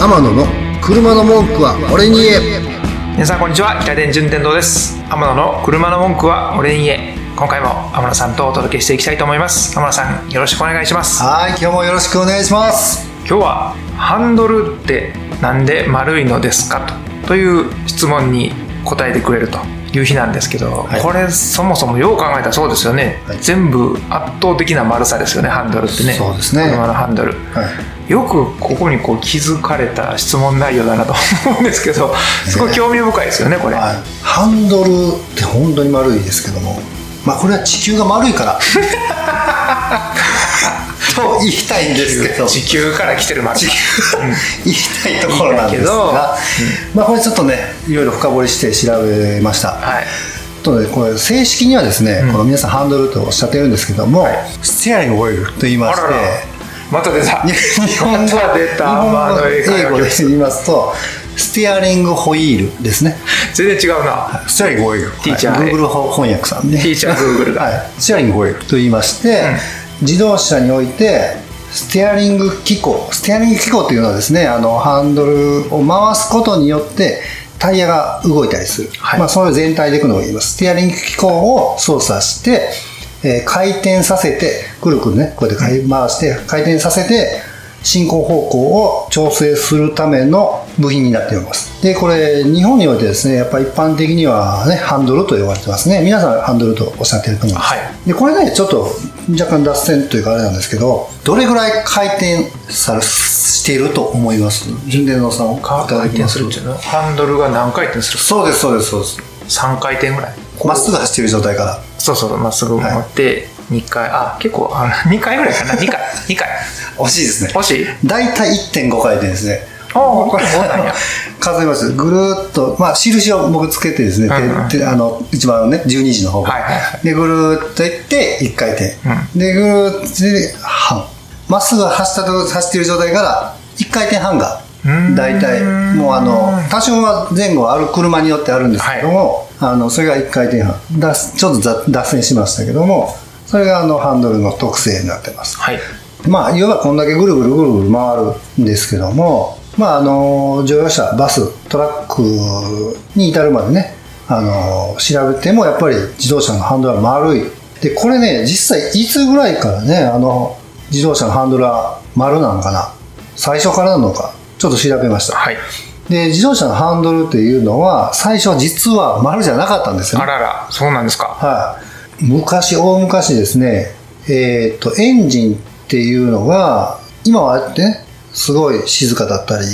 天野の車の文句は俺に言え。皆さんこんにちは。北電順天堂です。天野の車の文句は俺に言え。今回も天野さんとお届けしていきたいと思います。天野さんよろしくお願いします。はい今日もよろしくお願いします。今日はハンドルってなんで丸いのですかとという質問に答えてくれるという日なんですけど、はい。これそもそもよう考えたらそうですよね、はい。全部圧倒的な丸さですよね。ハンドルってね。そうですね。車のハンドル、はいよくここにこう気づかれた質問内容だなと思うんですけどすごい興味深いですよねこれ、はい、ハンドルって本当に丸いですけどもまあこれは地球が丸いから。と言いたいんですけど。地球から来てる丸言いたいところなんです言いたいけどが、まあこれちょっとねいろいろ深掘りして調べました、はい。とね、これ正式にはですね、この皆さんハンドルとおっしゃってるんですけども、はい。ステアリングオイルと言いましてまた出た。日本語また出た英語で言いますとステアリングホイールですね。全然違うな。ステアリングオイル。ティーチャーはい。Google 翻訳さんね。ティーチャー Google がはい、ステアリングオイル。と言いまして、自動車においてステアリング機構。ステアリング機構というのはですねあのハンドルを回すことによってタイヤが動いたりする、はい。まあ、それを全体でいくのを言います。ステアリング機構を操作して、えー回転させてくるくるねこうやって回回して回転させて進行方向を調整するための部品になっております。で、これ、日本においてですね、やっぱり一般的にはね、ハンドルと呼ばれてますね。皆さんハンドルとおっしゃってると思います。はいで、これね、ちょっと若干脱線というかあれなんですけど、どれぐらい回転されしていると思います？順天堂さん、回転するっていうのはハンドルが何回転するそうです、そうです、そうです。3回転ぐらいまっすぐ走っている状態から。そうそうまっすぐ持って2回、あ結構あ 2回ぐらいかな。2回。2回。惜しいですね。惜しい？大体1.5回転ですね。ああこれなんや。数えます。ぐるーっと、まあ、印を僕つけてですね、うんあの一番ね12時の方。はいはいはでぐるーっといって1回転、でぐるーっとで半。まっすぐ走ったと走ってる状態から1回転半がん大体もうあの多少は前後ある車によってあるんですけども、あのそれが1回転半。だちょっとざ脱線しましたけどもそれがあのハンドルの特性になってます。はい。まあ、要はこんだけぐるぐるぐるぐる回るんですけども、まあ、あの、乗用車、バス、トラックに至るまでね、あの、調べてもやっぱり自動車のハンドルは丸い。で、これね、実際いつぐらいからね、あの、自動車のハンドルは丸なのかな？最初からなのか、ちょっと調べました。はいで、自動車のハンドルっていうのは、最初は実は丸じゃなかったんですよね。あららそうなんですかはい、昔、大昔ですね、えっ、と、エンジンっていうのが、今はね、すごい静かだったり、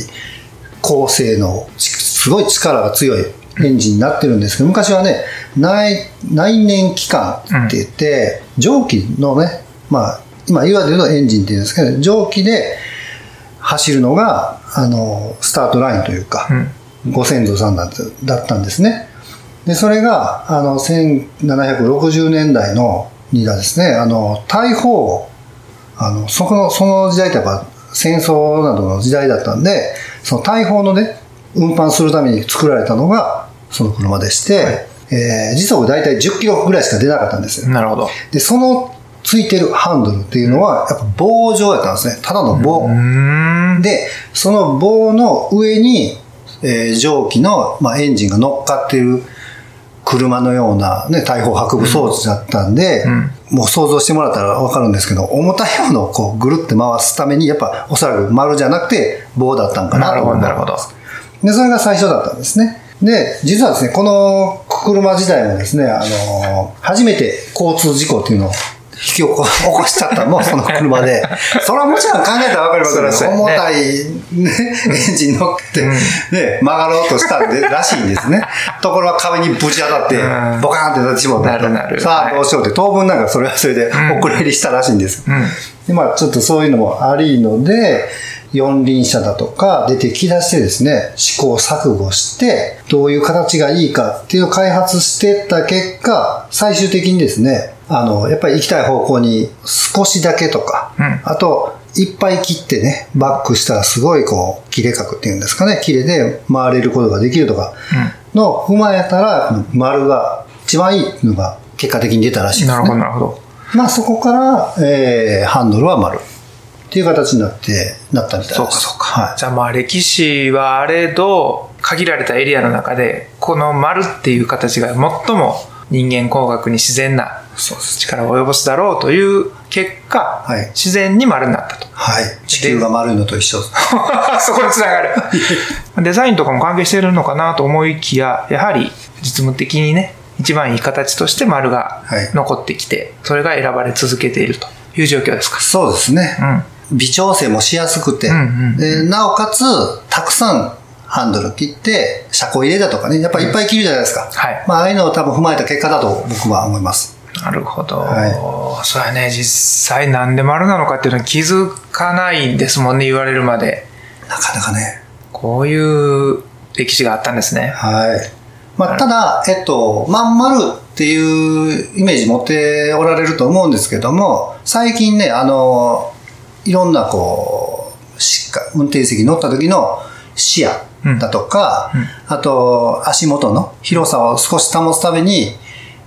高性能、ちすごい力が強いエンジンになってるんですけど、昔はね、内内燃機関って言って、蒸気のね、まあ、今、いわゆるエンジンって言うんですけど、蒸気で走るのが、あの、スタートラインというか、ご先祖さんだったんですね。で、それが、あの、1760年代の、にはですね、あの、大砲、あの、そこの、その時代ってやっぱ戦争などの時代だったんで、その大砲のね、運搬するために作られたのが、その車でして、えー時速大体10キロぐらいしか出なかったんですよ。なるほどで、そのついてるハンドルっていうのは、やっぱ棒状やったんですね。ただの棒。うーんで、その棒の上に、えー蒸気の、まあ、エンジンが乗っかっている車のような、ね、大砲を運ぶ装置だったんで、もう想像してもらったらわかるんですけど、重たいものをこうぐるって回すために、やっぱおそらく丸じゃなくて棒だったんかななるほと思いどなるほどます。で、それが最初だったんですね。で、実はですね、この車自体もですね、あの初めて交通事故っていうのを引き起こしちゃったのもその車で、それはもちろん考えたらわかりますけど、そりゃそうやね。重たい、ね、エンジン乗って、ね、曲がろうとしたんで、らしいんですね。ところが壁にぶち当たってうん、ボカーンってなってしまったと。なるなる。さあ、はい。どうしようって、当分なんかそれはそれで遅れ入りしたらしいんです。ん。でまあ、ちょっとそういうのもありので、四輪車だとか出てきだしてですね、試行錯誤して、どういう形がいいかっていう開発していった結果、最終的にですね、あの、やっぱり行きたい方向に少しだけとか、うんあと、いっぱい切ってね、バックしたらすごいこう、切れ角っていうんですかね、切れで回れることができるとか、のを踏まえたら、丸が一番いいのが結果的に出たらしいですね。なるほどなるほどまあそこから、えーハンドルは丸っっていう形になって、なったみたいです。そうかそうか。はい。じゃあまあ歴史はあれど、限られたエリアの中で、この丸っていう形が最も人間工学に自然な。力を及ぼすだろうという結果、はい自然に丸になったと。はい。地球が丸いのと一緒。そこにつながる。デザインとかも関係しているのかなと思いきや、やはり実務的にね、一番いい形として丸がはい残ってきて、それが選ばれ続けているという状況ですか。そうですね。うん。微調整もしやすくて、うんうんでなおかつ、たくさんハンドル切って、車庫入れだとかね、やっぱりいっぱい切るじゃないですか。はいまあ、ああいうのを多分踏まえた結果だと僕は思います。なるほど。はそうやね、実際なんで丸なのかっていうのは気づかないんですもんね、言われるまで。なかなかね。こういう歴史があったんですね。はい。まあ、ただ、えっと、まん丸っていうイメージ持っておられると思うんですけども、最近ね、あの、いろんなこう、しっか運転席に乗った時の視野だとか、あと足元の広さを少し保つために、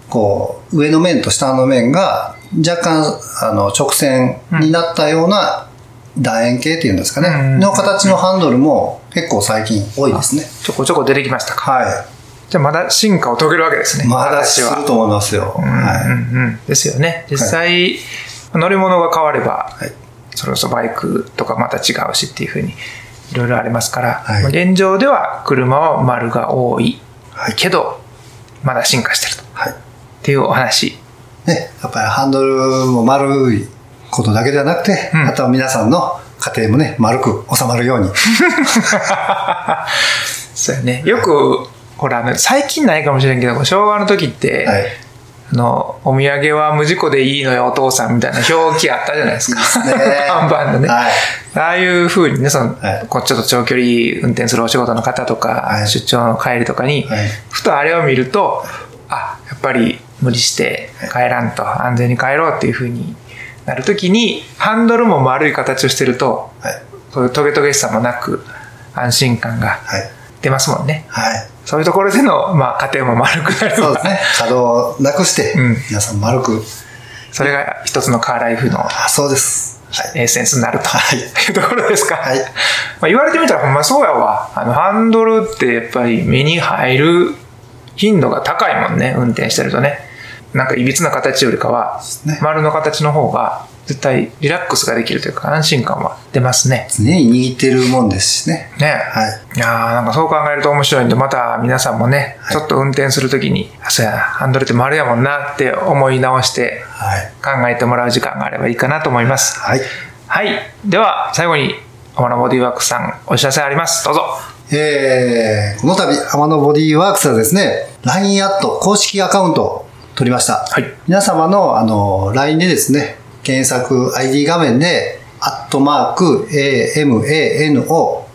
こう、上の面と下の面が若干あの直線になったような楕円形っていうんですかね、うんの形のハンドルも結構最近多いですね。ちょこちょこ出てきましたか。はい。じゃあまだ進化を遂げるわけですね。まだすると思いますよ。うんはうんうんですよね。実際、乗り物が変われば、い。はい。それこそバイクとかまた違うしっていうふうにいろいろありますから、はいまあ現状では車は丸が多いはい。けど、まだ進化して。っていうお話。ね、やっぱりハンドルも丸いことだけではなくて、うんあとは皆さんの家庭もね、丸く収まるように。そうやね。よく、ほら、あの最近ないかもしれんけど、昭和の時って、はい。あの、お土産は無事故でいいのよ、お父さんみたいな表記あったじゃないですか。いいですね 看板のね。はいああいう風にね、その、はいこうちょっと長距離運転するお仕事の方とか、はい出張の帰りとかに、はいふとあれを見ると、あ、やっぱり無理して帰らんと、安全に帰ろうっていう風になるときに、ハンドルも丸い形をしてると、はい。そういうトゲトゲしさもなく、安心感がはい。出ますもんね。はい。そういうところでの、まあ、家庭も丸くなるそうですね。可動をなくして、うん皆さん丸く。それが一つのカーライフのあ、そうです。はい。エッセンスになると、はいいうところですか。はいまあ、言われてみたらほんまそうやわ。あの、ハンドルってやっぱり目に入る頻度が高いもんね、運転してるとね。なんかいびつな形よりかは、ね丸の形の方が絶対リラックスができるというか安心感は出ますね。常に握ってるもんですしね。ね。はい。いやーなんかそう考えると面白いんで、また皆さんもね、はいちょっと運転するときに、あ、そうやな、ハンドルって丸やもんなって思い直してはい。考えてもらう時間があればいいかなと思います。はい。はい。では、最後に、天野ボディワークスさん、お知らせあります。どうぞ。えー、この度、天野ボディワークスはですね、LINE アット公式アカウントを取りました。はい皆様の、あの、LINE でですね、検索 ID 画面で、アットマーク AMANO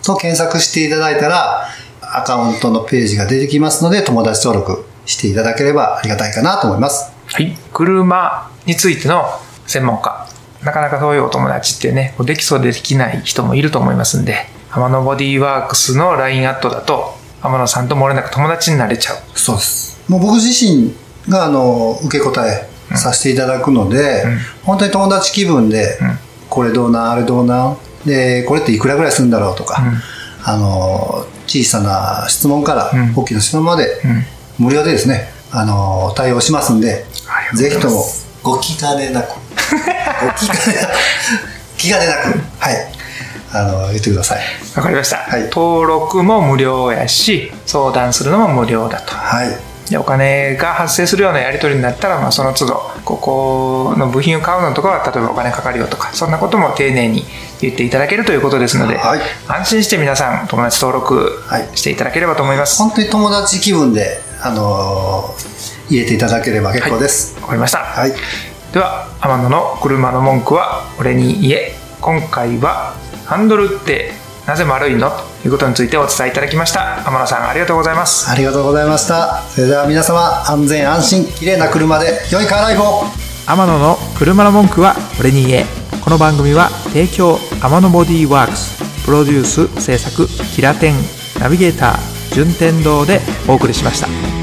と検索していただいたら、アカウントのページが出てきますので、友達登録していただければありがたいかなと思います。はい。車についての専門家。なかなかそういうお友達ってね、できそうでできない人もいると思いますんで、天野ボディワークスの LINE アットだと、天野さんと漏れなく友達になれちゃう。そうです。もう僕自身が、あの、受け答えさせていただくので、うん。本当に友達気分で、うん。これどうなん、あれどうなん、で、これっていくらぐらいするんだろうとか、うん。あの、小さな質問からうん。大きな質問まで、うん。無料でですね、あの、対応しますんでぜひとも。ご気兼ねなく、ご気兼ねなく、気兼ねなく、はい、あの、言ってください。わかりました、はい。登録も無料やし、相談するのも無料だと。はい。でお金が発生するようなやり取りになったら、まあ、その都度ここの部品を買うのとかは例えばお金かかるよとかそんなことも丁寧に言っていただけるということですので、はい。安心して皆さん友達登録はいしていただければと思います、本当に友達気分で、あの、入れていただければ結構です。わかりました、はい。では天野の車の文句は俺に言え。今回はハンドルってなぜ丸いの？ということについてお伝えいただきました。天野さんありがとうございます。ありがとうございました。それでは皆様、安全安心、綺麗な車で良いカーライフを。天野の車の文句は俺に言え。この番組は提供天野ボディーワークス。プロデュース制作キラテンナビゲーター順天堂でお送りしました